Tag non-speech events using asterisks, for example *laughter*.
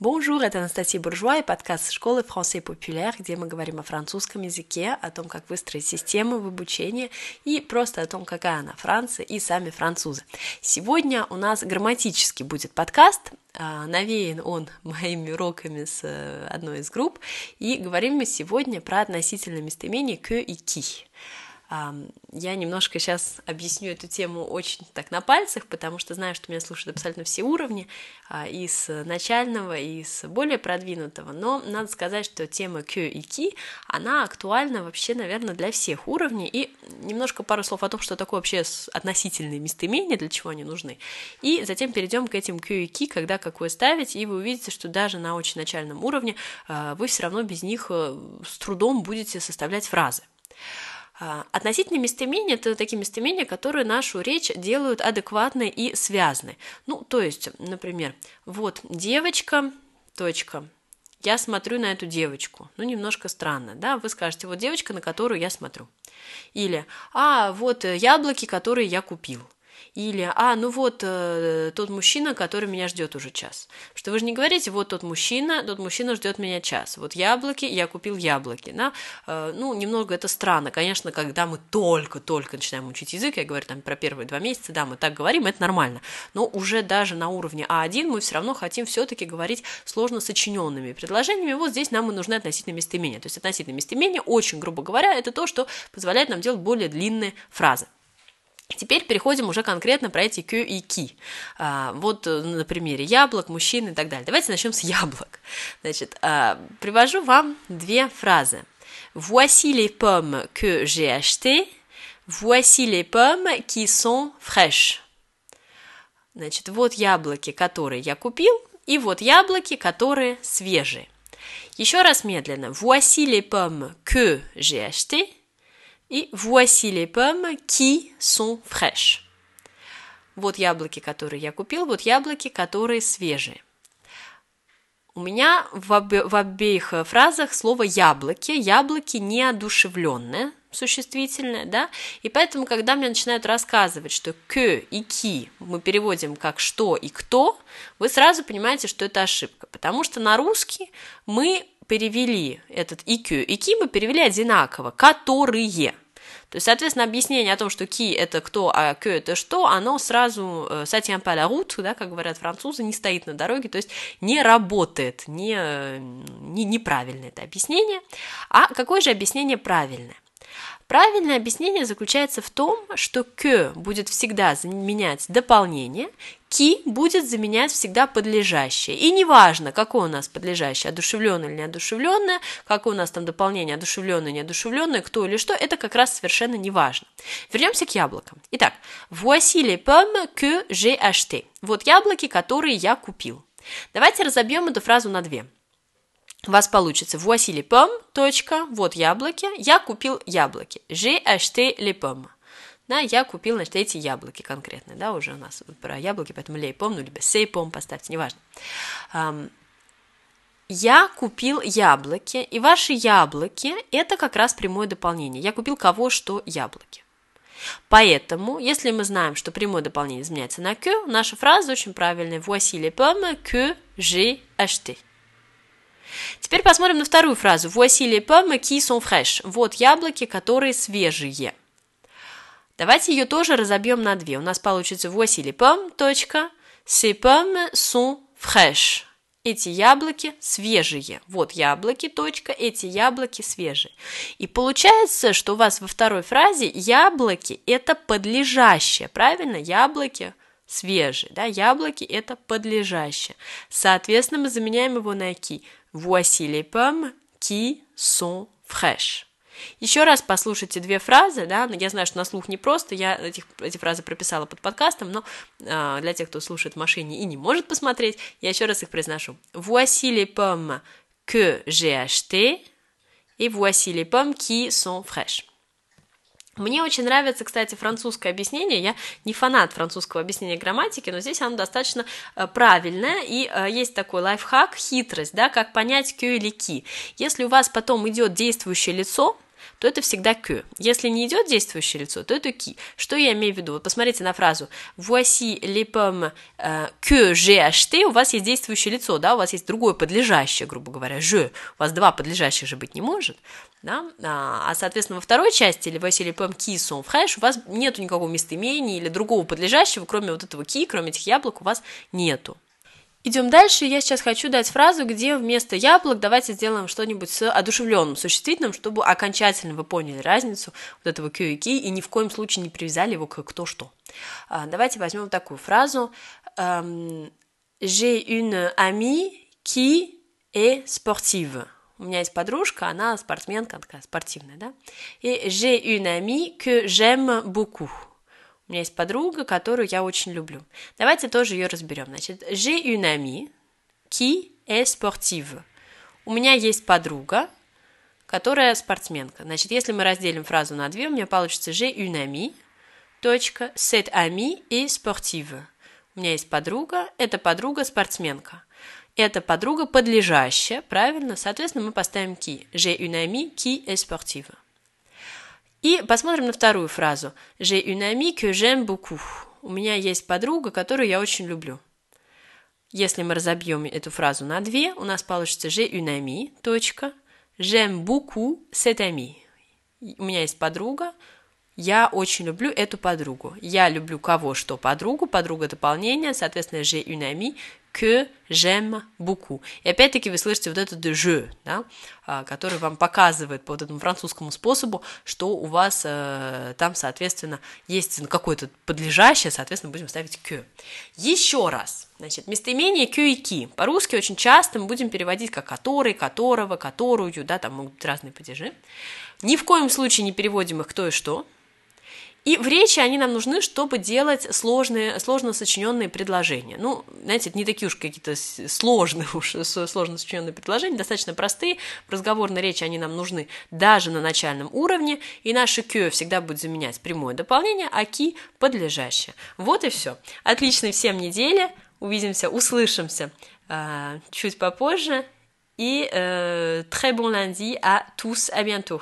Bonjour, это Анастасия Буржуа и подкаст школы Français Populaire, где мы говорим о французском языке, о том, как выстроить систему в обучении и просто о том, какая она Франция и сами французы. Сегодня у нас грамматически будет подкаст, а, навеян он *laughs* моими уроками с э, одной из групп, и говорим мы сегодня про относительное местоимение que и qui. Я немножко сейчас объясню эту тему очень так на пальцах, потому что знаю, что меня слушают абсолютно все уровни, а, и с начального, и с более продвинутого, но надо сказать, что тема Q и Ki, она актуальна вообще, наверное, для всех уровней, и немножко пару слов о том, что такое вообще относительные местоимения, для чего они нужны, и затем перейдем к этим Q и Ki, когда какое ставить, и вы увидите, что даже на очень начальном уровне а, вы все равно без них э, с трудом будете составлять фразы. А, относительные местоимения – это такие местоимения, которые нашу речь делают адекватной и связанной. Ну, то есть, например, вот девочка, точка, я смотрю на эту девочку. Ну, немножко странно, да? Вы скажете, вот девочка, на которую я смотрю. Или, а, вот яблоки, которые я купил. Или, а, ну вот э, тот мужчина, который меня ждет уже час. Что вы же не говорите, вот тот мужчина, тот мужчина ждет меня час. Вот яблоки, я купил яблоки. Да? Э, ну, немного это странно. Конечно, когда мы только-только начинаем учить язык, я говорю там про первые два месяца, да, мы так говорим, это нормально. Но уже даже на уровне А1 мы все равно хотим все-таки говорить сложно сочиненными предложениями. Вот здесь нам и нужны относительные местоимения. То есть относительные местоимения, очень грубо говоря, это то, что позволяет нам делать более длинные фразы. Теперь переходим уже конкретно про эти Q и Ki. А, вот э, на примере яблок, мужчин и так далее. Давайте начнем с яблок. Значит, а, привожу вам две фразы. Voici les pommes que j'ai achetées. Voici les pommes qui sont fraîches. Значит, вот яблоки, которые я купил, и вот яблоки, которые свежие. Еще раз медленно. Voici les pommes que j'ai achetées. И voici les pommes qui sont fraîches. Вот яблоки, которые я купил, вот яблоки, которые свежие. У меня в, обе, в обеих фразах слово яблоки. Яблоки неодушевленное, существительное, да, и поэтому, когда мне начинают рассказывать, что к и ки мы переводим как что и кто, вы сразу понимаете, что это ошибка, потому что на русский мы перевели этот ИК, ИК мы перевели одинаково, которые. То есть, соответственно, объяснение о том, что ки это кто, а que это что, оно сразу tient pas la route, да, как говорят французы, не стоит на дороге, то есть не работает, не, не, неправильное это объяснение. А какое же объяснение правильное? Правильное объяснение заключается в том, что que будет всегда заменять дополнение, ки будет заменять всегда подлежащее. И неважно, какое у нас подлежащее, одушевленное или неодушевленное, какое у нас там дополнение, одушевленное, неодушевленное, кто или что, это как раз совершенно неважно. Вернемся к яблокам. Итак, voici les pommes que j'ai acheté. Вот яблоки, которые я купил. Давайте разобьем эту фразу на две у вас получится voici les pommes, вот яблоки, я купил яблоки. J'ai acheté les pommes. Да, я купил, значит, эти яблоки конкретно, да, уже у нас про яблоки, поэтому les pommes, ну, либо ces pommes поставьте, неважно. Я купил яблоки, и ваши яблоки – это как раз прямое дополнение. Я купил кого, что яблоки. Поэтому, если мы знаем, что прямое дополнение изменяется на que, наша фраза очень правильная. Voici les pommes que j'ai achetées. Теперь посмотрим на вторую фразу. Voici les pommes qui sont fraîches. Вот яблоки, которые свежие. Давайте ее тоже разобьем на две. У нас получится voici les pommes, точка. Ces pommes sont fraîches. Эти яблоки свежие. Вот яблоки, точка, эти яблоки свежие. И получается, что у вас во второй фразе яблоки – это подлежащее, правильно? Яблоки свежие, да, яблоки – это подлежащее. Соответственно, мы заменяем его на ки. Voici les pommes qui sont fraîches. Еще раз послушайте две фразы, да, я знаю, что на слух не просто, я этих, эти фразы прописала под подкастом, но э, для тех, кто слушает в машине и не может посмотреть, я еще раз их произношу. Voici les pommes que j'ai achetées et voici les pommes qui sont fraîches. Мне очень нравится, кстати, французское объяснение. Я не фанат французского объяснения грамматики, но здесь оно достаточно э, правильное. И э, есть такой лайфхак, хитрость, да, как понять кю или ки. Если у вас потом идет действующее лицо, то это всегда que. Если не идет действующее лицо, то это qui. Что я имею в виду? Вот посмотрите на фразу «Voici les pommes euh, que j'ai acheté». У вас есть действующее лицо, да, у вас есть другое подлежащее, грубо говоря, je. У вас два подлежащих же быть не может. Да? А, а, соответственно, во второй части, или Василий Пэм ки сон фрэш, у вас нету никакого местоимения или другого подлежащего, кроме вот этого ки, кроме этих яблок, у вас нету. Идем дальше. Я сейчас хочу дать фразу, где вместо яблок давайте сделаем что-нибудь с одушевленным существительным, чтобы окончательно вы поняли разницу вот этого кю и ки и ни в коем случае не привязали его к кто что. А, давайте возьмем такую фразу. Эм, J'ai une amie qui est sportive. У меня есть подружка, она спортсменка, такая спортивная, да? И j'ai une amie que j'aime beaucoup. У меня есть подруга, которую я очень люблю. Давайте тоже ее разберем. Значит, j'ai une amie qui est sportive. У меня есть подруга, которая спортсменка. Значит, если мы разделим фразу на две, у меня получится j'ai une amie, точка, cette amie est sportive. У меня есть подруга, эта подруга спортсменка. Эта подруга подлежащая, правильно? Соответственно, мы поставим qui. J'ai une amie qui est sportive. И посмотрим на вторую фразу. J'ai une amie que j'aime beaucoup. У меня есть подруга, которую я очень люблю. Если мы разобьем эту фразу на две, у нас получится j'ai une amie, точка, j'aime beaucoup cette amie. У меня есть подруга, я очень люблю эту подругу. Я люблю кого что подругу, подруга дополнение, соответственно, j'ai une amie que j'aime beaucoup. И опять-таки вы слышите вот этот je, да, а, который вам показывает по вот этому французскому способу, что у вас э, там, соответственно, есть какое-то подлежащее, соответственно, будем ставить que. Еще раз, значит, местоимение que и ki. По-русски очень часто мы будем переводить как который, которого, которую, да, там могут быть разные падежи. Ни в коем случае не переводим их кто и что, и в речи они нам нужны, чтобы делать сложные, сложно сочиненные предложения. Ну, знаете, это не такие уж какие-то сложные уж, сложно сочиненные предложения, достаточно простые. В разговорной речи они нам нужны даже на начальном уровне, и наше «кё» всегда будет заменять прямое дополнение, а «ки» – подлежащее. Вот и все. Отличной всем недели. Увидимся, услышимся э, чуть попозже. И э, très bon lundi à tous, à bientôt.